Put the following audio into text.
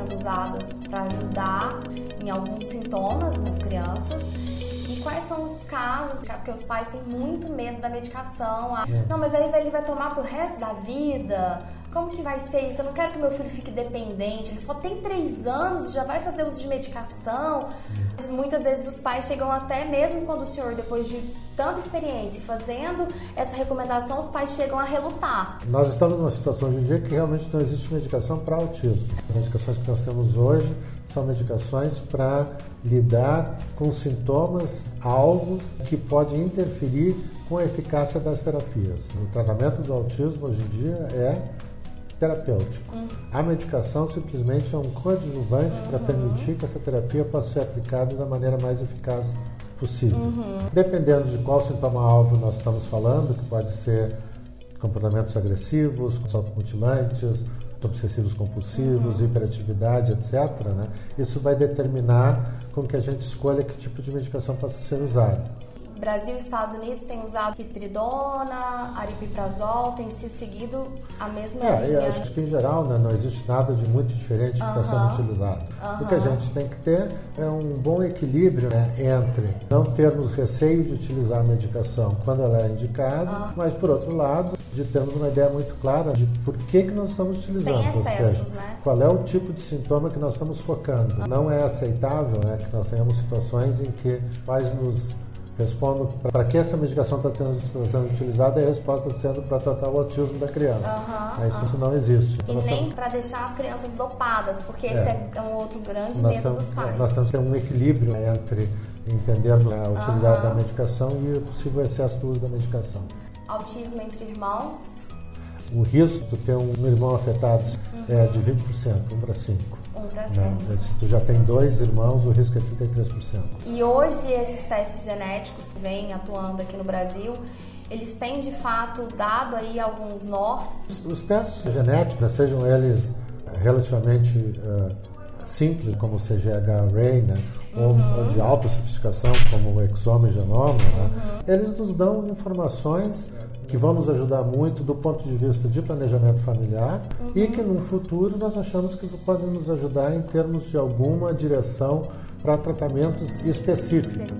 Sendo usadas para ajudar em alguns sintomas nas crianças? E quais são os casos, porque os pais têm muito medo da medicação. Ah, Não, mas aí ele vai tomar pro resto da vida. Como que vai ser isso? Eu não quero que meu filho fique dependente. Ele só tem três anos, já vai fazer uso de medicação. Muitas vezes os pais chegam até mesmo quando o senhor, depois de tanta experiência fazendo essa recomendação, os pais chegam a relutar. Nós estamos numa situação hoje em dia que realmente não existe medicação para autismo. As medicações que nós temos hoje são medicações para lidar com sintomas alvos que podem interferir com a eficácia das terapias. O tratamento do autismo hoje em dia é terapêutico. Uhum. A medicação simplesmente é um coadjuvante uhum. para permitir que essa terapia possa ser aplicada da maneira mais eficaz possível. Uhum. Dependendo de qual sintoma-alvo nós estamos falando, que pode ser comportamentos agressivos, automutilantes, obsessivos compulsivos, uhum. hiperatividade, etc., né? isso vai determinar com que a gente escolha que tipo de medicação possa ser usada. Brasil e Estados Unidos têm usado risperidona, aripiprazol, tem se seguido a mesma é, linha. Eu acho que em geral né, não existe nada de muito diferente que está sendo utilizado. O que a gente tem que ter é um bom equilíbrio né, entre não termos receio de utilizar a medicação quando ela é indicada, mas por outro lado, de termos uma ideia muito clara de por que, que nós estamos utilizando. Sem excessos, ou seja, né? qual é o tipo de sintoma que nós estamos focando. Não é aceitável né, que nós tenhamos situações em que os pais nos Respondo para que essa medicação está sendo utilizada e a resposta sendo para tratar o autismo da criança. Uhum, Mas uhum. isso não existe. E então, nem para deixar as crianças dopadas, porque é. esse é um outro grande nós medo temos, dos pais. Nós temos que ter um equilíbrio entre entendermos a utilidade uhum. da medicação e o possível excesso do uso da medicação. Autismo entre irmãos? O risco de ter um irmão afetado é de 20%, 1 para 5. 1 para 5. Se tu já tem dois irmãos, o risco é 33%. E hoje esses testes genéticos que vêm atuando aqui no Brasil, eles têm de fato dado aí alguns nortes? Os testes genéticos, sejam eles relativamente uh, simples, como o CGH-Array, né? Uhum. ou de alta sofisticação, como o exome e genoma, né? uhum. eles nos dão informações que vão nos ajudar muito do ponto de vista de planejamento familiar uhum. e que no futuro nós achamos que podem nos ajudar em termos de alguma direção para tratamentos específicos.